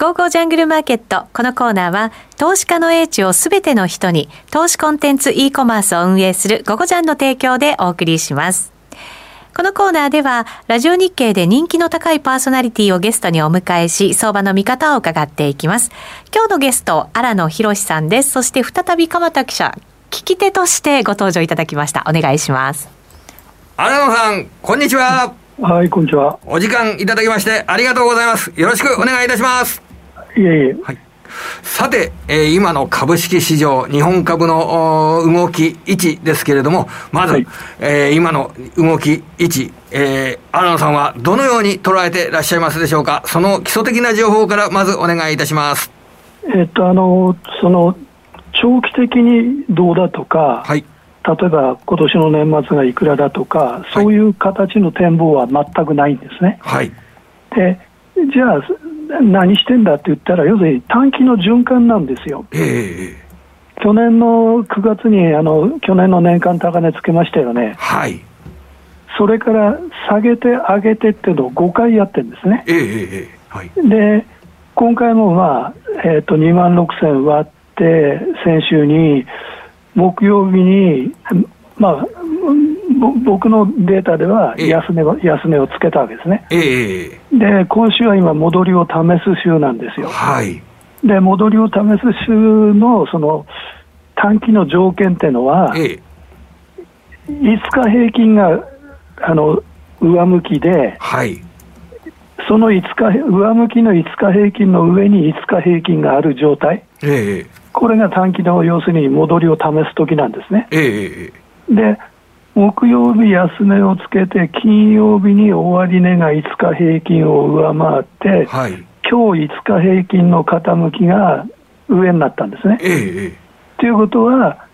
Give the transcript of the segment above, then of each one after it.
ゴーゴージャングルマーケット。このコーナーは、投資家の英知をすべての人に、投資コンテンツ e コマースを運営するゴゴジャンの提供でお送りします。このコーナーでは、ラジオ日経で人気の高いパーソナリティをゲストにお迎えし、相場の見方を伺っていきます。今日のゲスト、荒野博さんです。そして再び鎌田記者、聞き手としてご登場いただきました。お願いします。荒野さん、こんにちは。はい、こんにちは。お時間いただきましてありがとうございます。よろしくお願いいたします。いえいえ。はい。さて、えー、今の株式市場、日本株の動き位置ですけれども、まず、はい、えー、今の動き位置、えー、荒野さんはどのように捉えていらっしゃいますでしょうか？その基礎的な情報からまずお願いいたします。えっと、あの、その、長期的にどうだとか、はい、例えば今年の年末がいくらだとか、そういう形の展望は全くないんですね。はい、でじゃあ、何してんだって言ったら、要するに短期の循環なんですよ。えー、去年の9月にあの、去年の年間高値つけましたよね。はい。それから下げて上げてっていうのを5回やってるんですね。えー、はい、で、今回もまあ、えっ、ー、と、2万6000割って、先週に、木曜日に、まあ、僕のデータでは安値安値をつけたわけですね、えで今週は今、戻りを試す週なんですよ。はい、で戻りを試す週のその短期の条件っていうのは、え5日平均があの上向きで、はい、その5日上向きの5日平均の上に5日平均がある状態、えこれが短期の要するに戻りを試すときなんですね。え。で木曜日安値をつけて、金曜日に終値が5日平均を上回って、はい、今日5日平均の傾きが上になったんですね。と、ええいうことは、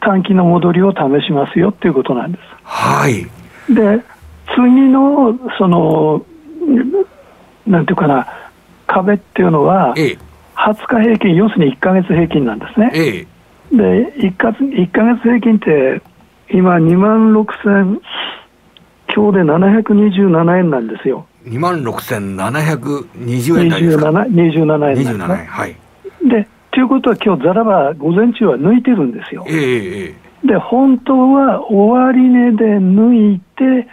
短期の戻りを試しますよっていうことなんです。はい、で、次の、その、なんていうかな、壁っていうのは、ええ、20日平均、要するに1か月平均なんですね。ええ、で1か、1か月平均って、今、2万6000、今日で727円なんですよ。2万6720円ですか？27 27円ですね。はい。で、ということは、今日ザラバ、午前中は抜いてるんですよ。ええで、本当は終値で抜いて、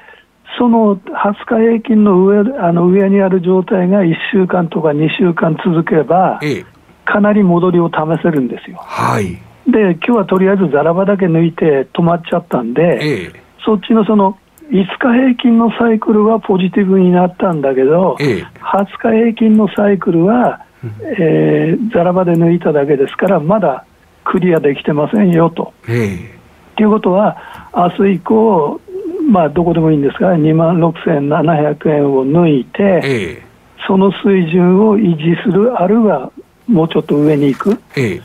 その20日平均の上あの上にある状態が1週間とか2週間続けば、ええ、かなり戻りを試せるんですよ。はい、で、今日はとりあえずザラバだけ抜いて止まっちゃったんで、え、そっちのその5日平均のサイクルはポジティブになったんだけど、え20日平均のサイクルは、えー、ザラバで抜いただけですから、まだクリアできてませんよと。と、え。いうことは、明日以降、まあ、どこでもいいんですが、2万6700円を抜いて、ええ、その水準を維持する、あるいはもうちょっと上に行く、ええ、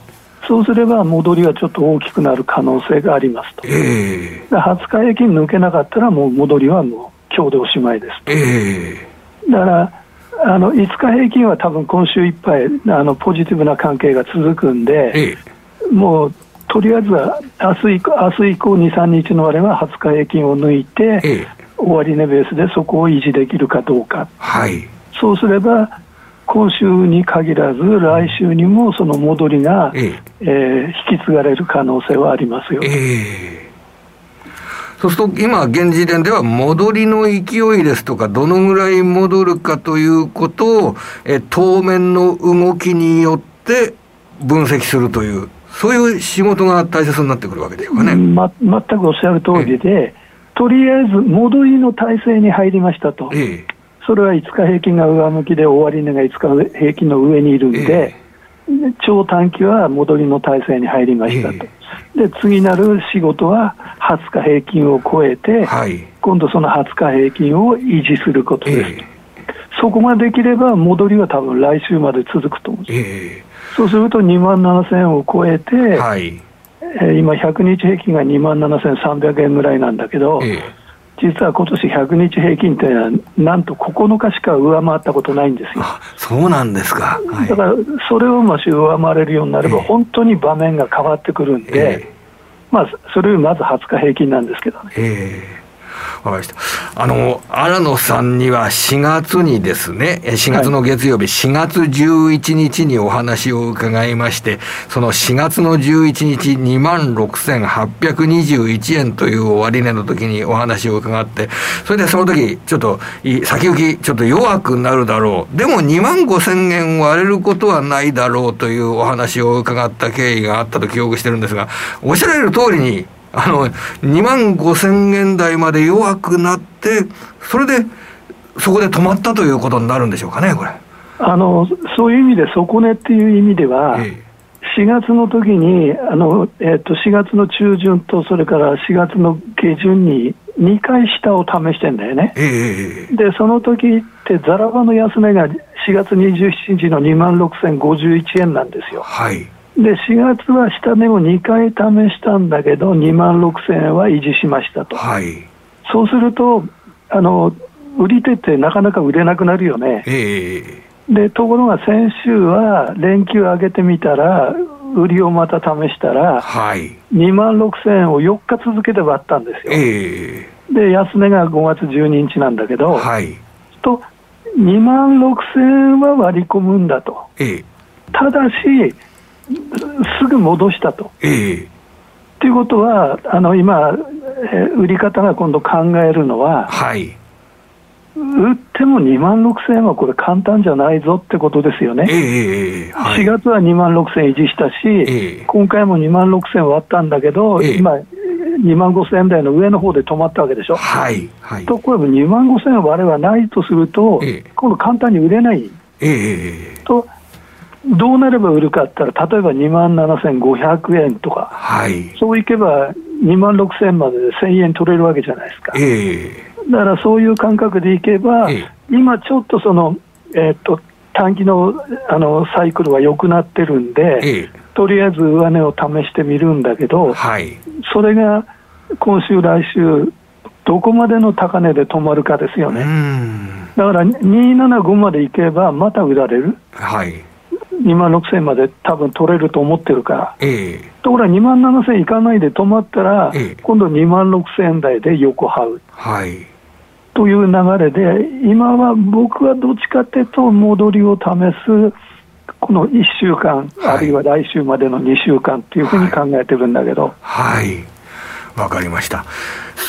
そうすれば戻りはちょっと大きくなる可能性がありますと、ええ、20日平均抜けなかったら、もう戻りはもう今日でおしまいですと。ええ、だからあの5日平均は多分今週いっぱいあのポジティブな関係が続くんで、ええ、もうとりあえずは明日以降、明日以降2、3日のあれは20日平均を抜いて、ええ、終値ベースでそこを維持できるかどうか、はい、そうすれば、今週に限らず、来週にもその戻りが、ええ。えー、引き継がれる可能性はありますよ。ええ。そうすると、今、現時点では戻りの勢いですとか、どのぐらい戻るかということを、え当面の動きによって分析するというそういう仕事が大切になってくるわけでしょうかね。ま、全くおっしゃる通りで、とりあえず戻りの体制に入りましたと、ええ、それは5日平均が上向きで、終値が5日平均の上にいるんで、え、超短期は戻りの体制に入りましたと、で次なる仕事は20日平均を超えて、はい、今度その20日平均を維持することです。そこができれば、戻りは多分来週まで続くと思うんです。そうすると2万7000円を超えて、はい。えー、今、100日平均が2万7300円ぐらいなんだけど、えー、実は今年100日平均っていうのは、なんと9日しか上回ったことないんですよ。そうなんですか。はい、だから、それをもし上回れるようになれば、本当に場面が変わってくるんで、えー、まあ、それよりまず20日平均なんですけどね。えーわかりました。あの、荒野さんには4月にですね、4月の月曜日、4月11日にお話を伺いまして、その4月の11日、2万6821円という終値の時にお話を伺って、それでその時、ちょっと、先行き、ちょっと弱くなるだろう。でも2万5千円割れることはないだろうというお話を伺った経緯があったと記憶してるんですが、おっしゃられる通りに、あの、2万5千円台まで弱くなって、それで、そこで止まったということになるんでしょうかね、これ。あの、そういう意味で底値っていう意味では、ええ4月の時にあの、えー、と4月の中旬とそれから4月の下旬に2回下を試してんだよね、えー、でその時ってざらばの安値が4月27日の2万6051円なんですよ。はいで4月は下値を2回試したんだけど、2万6000円は維持しましたと、はい、そうするとあの、売り手ってなかなか売れなくなるよね、えー、でところが先週は連休上げてみたら、売りをまた試したら、はい、2万6000円を4日続けて割ったんですよ。えー、で安値が5月12日なんだけど、はい、と2万6000円は割り込むんだと。えー、ただしすぐ戻したと。ええ。ということは、あの今、え売り方が今度考えるのは、はい、売っても2万6000円はこれ、簡単じゃないぞってことですよね、えはい、4月は2万6000円維持したし、え今回も2万6000円割ったんだけど、え今、2万5000円台の上の方で止まったわけでしょ。はいはい、ところが2万5000円割れはないとすると、今度簡単に売れない。とどうなれば売るかって言ったら、例えば2万7500円とか、はい、そういけば2万6000円までで1000円取れるわけじゃないですか。えー、だからそういう感覚でいけば、えー、今ちょっとその、えー、っと短期のあのサイクルは良くなってるんで、えー、とりあえず上値を試してみるんだけど、はい、それが今週、来週、どこまでの高値で止まるかですよね。だから275までいけば、また売られる。はい2万6000円まで多分取れると思ってるから、えー、ところが2万7000円いかないで止まったら、えー、今度2万6000円台で横這う、はい、という流れで、今は僕はどっちかというと、戻りを試す、この1週間、はい、あるいは来週までの2週間というふうに考えてるんだけど。はい、わ、はい、かりました。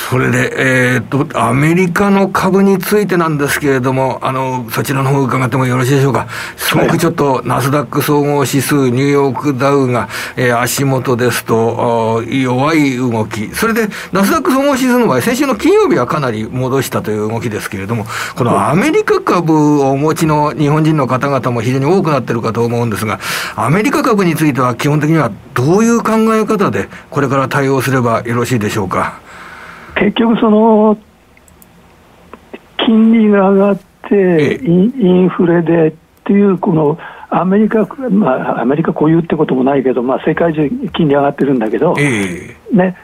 それで、えー、っと、アメリカの株についてなんですけれども、あの、そちらの方伺ってもよろしいでしょうか。すごくちょっと、ナスダック総合指数、ニューヨークダウが、えー、足元ですと、弱い動き。それで、ナスダック総合指数の場合、先週の金曜日はかなり戻したという動きですけれども、このアメリカ株をお持ちの日本人の方々も非常に多くなっているかと思うんですが、アメリカ株については基本的にはどういう考え方で、これから対応すればよろしいでしょうか？結局その、金利が上がって、インフレでっていう、このアメリカ、まあ、アメリカ固有ってこともないけど、まあ、世界中金利上がってるんだけど、ね、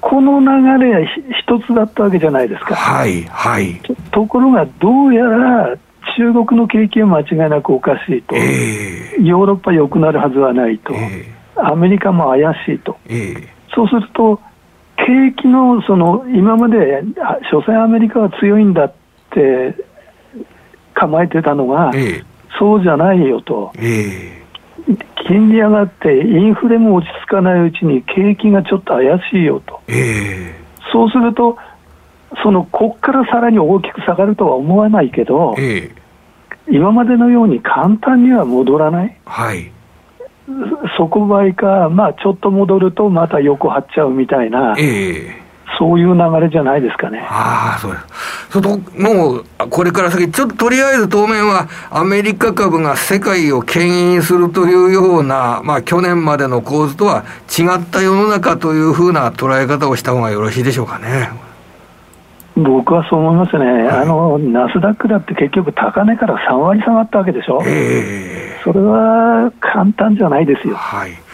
この流れは一つだったわけじゃないですか。はいはい、ところが、どうやら中国の景気は間違いなくおかしいと、えー、ヨーロッパ良くなるはずはないと、えー、アメリカも怪しいと、えー、そうすると、景気のその今まで、所詮アメリカは強いんだって構えてたのが、ええ、そうじゃないよと、え、金利上がって、インフレも落ち着かないうちに景気がちょっと怪しいよと、そうすると、そのこっからさらに大きく下がるとは思わないけど、今までのように簡単には戻らない。はい底倍か、まあ、ちょっと戻るとまた横張っちゃうみたいな、えー、そういう流れじゃないですかね。ああ、そうです。そと、もう、これから先、ちょっととりあえず当面は、アメリカ株が世界を牽引するというような、まあ、去年までの構図とは違った世の中というふうな捉え方をした方がよろしいでしょうかね。僕はそう思いますね、はい、あのナスダックだって結局、高値から3割下がったわけでしょ、えー、それは簡単じゃないですよ。はい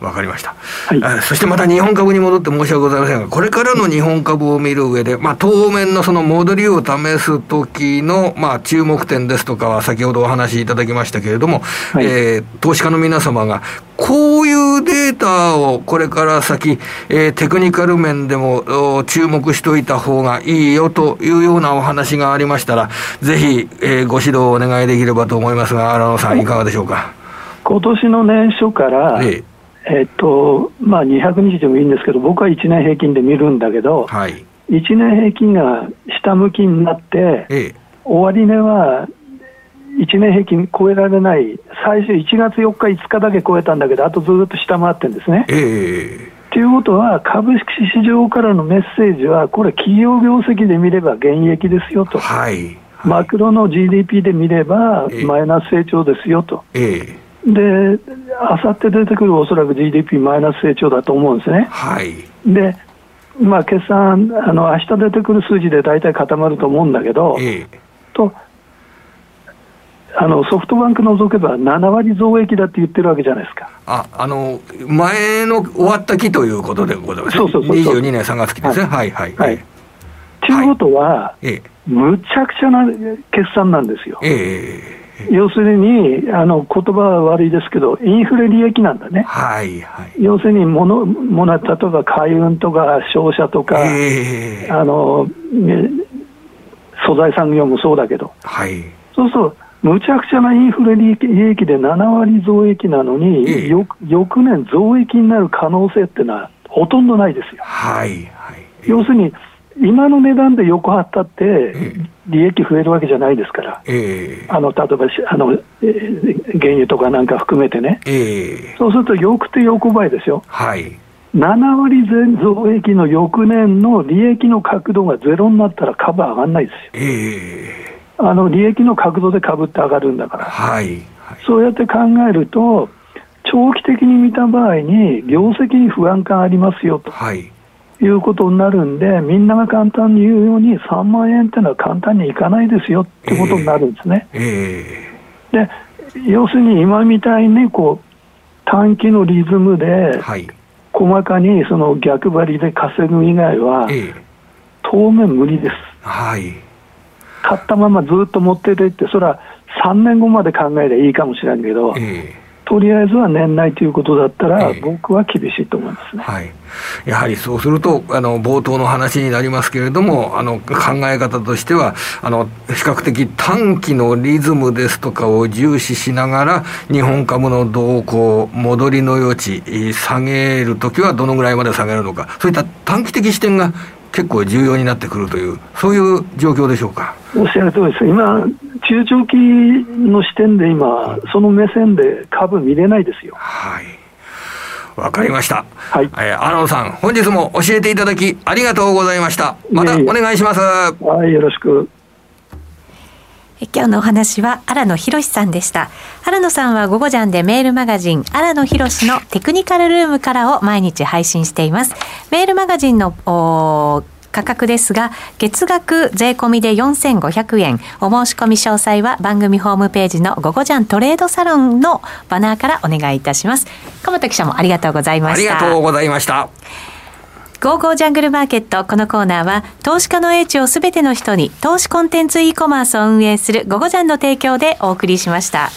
わかりました。はい、そしてまた日本株に戻って申し訳ございませんが、これからの日本株を見る上で、まあ、当面のその戻りを試す時の、まあ、注目点ですとかは先ほどお話しいただきましたけれども、はい、えー、投資家の皆様が、こういうデータをこれから先、えー、テクニカル面でも注目しておいた方がいいよというようなお話がありましたら、ぜひ、えー、ご指導をお願いできればと思いますが、荒野さん、いかがでしょうか？今年の年初から、えええっとまあ、200日でもいいんですけど、僕は1年平均で見るんだけど、はい、1年平均が下向きになって、ええ、終値は1年平均超えられない、最初1月4日、5日だけ超えたんだけど、あとずっと下回ってるんですね。えーということは、株式市場からのメッセージは、これ、企業業績で見れば減益ですよと、はい、マクロの GDP で見れば、マイナス成長ですよと、えー、で、あさって出てくるおそらく GDP マイナス成長だと思うんですね。はい、でまあ、決算、あの明日出てくる数字で大体固まると思うんだけど、えー、とあのソフトバンク除けば7割増益だって言ってるわけじゃないですか。ああの前の終わった期ということでございます、ね、そうそうそうそう22年3月期ですね。はい、はい、はい。ということは、はい、むちゃくちゃな決算なんですよ。ええ 要するに、あの言葉は悪いですけど、インフレ利益なんだね、はいはい、要するに物、物例えば海運とか商社とか、えー、あの素材産業もそうだけど、はい、そうそうむちゃくちゃなインフレ利益で7割増益なのに、ええ、翌年増益になる可能性っていうのはほとんどないですよ。はい、はい、要するに今の値段で横張ったって、利益増えるわけじゃないですから、えー、あの例えばあの、えー、原油とかなんか含めてね、えー、そうすると、よくて横ばいですよ、はい、7割増益の翌年の利益の角度がゼロになったら株上がらないですよ。えーあの利益の角度で株って上がるんだから、はい、はい、そうやって考えると、長期的に見た場合に、業績に不安感ありますよと、はい、いうことになるんで、みんなが簡単に言うように、3万円っていうのは簡単にいかないですよってことになるんですね。えーえー、で要するに今みたいにこう短期のリズムで、細かにその逆張りで稼ぐ以外は、当面無理です。はい。買ったままずっと持っててって、それは3年後まで考えればいいかもしれんけど、えーとりあえずは年内ということだったら、僕は厳しいと思いますね、はい、やはりそうすると、あの冒頭の話になりますけれども、あの考え方としてはあの、比較的短期のリズムですとかを重視しながら、日本株の動向、戻りの余地、下げるときはどのぐらいまで下げるのか、そういった短期的視点が結構重要になってくるという、そういう状況でしょうか？おっしゃる通りです、今、中長期の視点で今、その目線で株見れないですよ。はいわかりました。はい。えー、アロンさん、本日も教えていただきありがとうございました。またお願いします。はい、よろしく。今日のお話は荒野博さんでした。荒野さんは午後ジャンでメールマガジン荒野博のテクニカルルームからを毎日配信しています。メールマガジンの価格ですが、月額税込みで4500円。お申し込み詳細は番組ホームページの午後ジャントレードサロンのバナーからお願いいたします。鎌田記者もありがとうございました。ありがとうございました。ゴーゴージャングルマーケット。このコーナーは、投資家の英知をすべての人に、投資コンテンツ e コマースを運営するゴゴジャンの提供でお送りしました。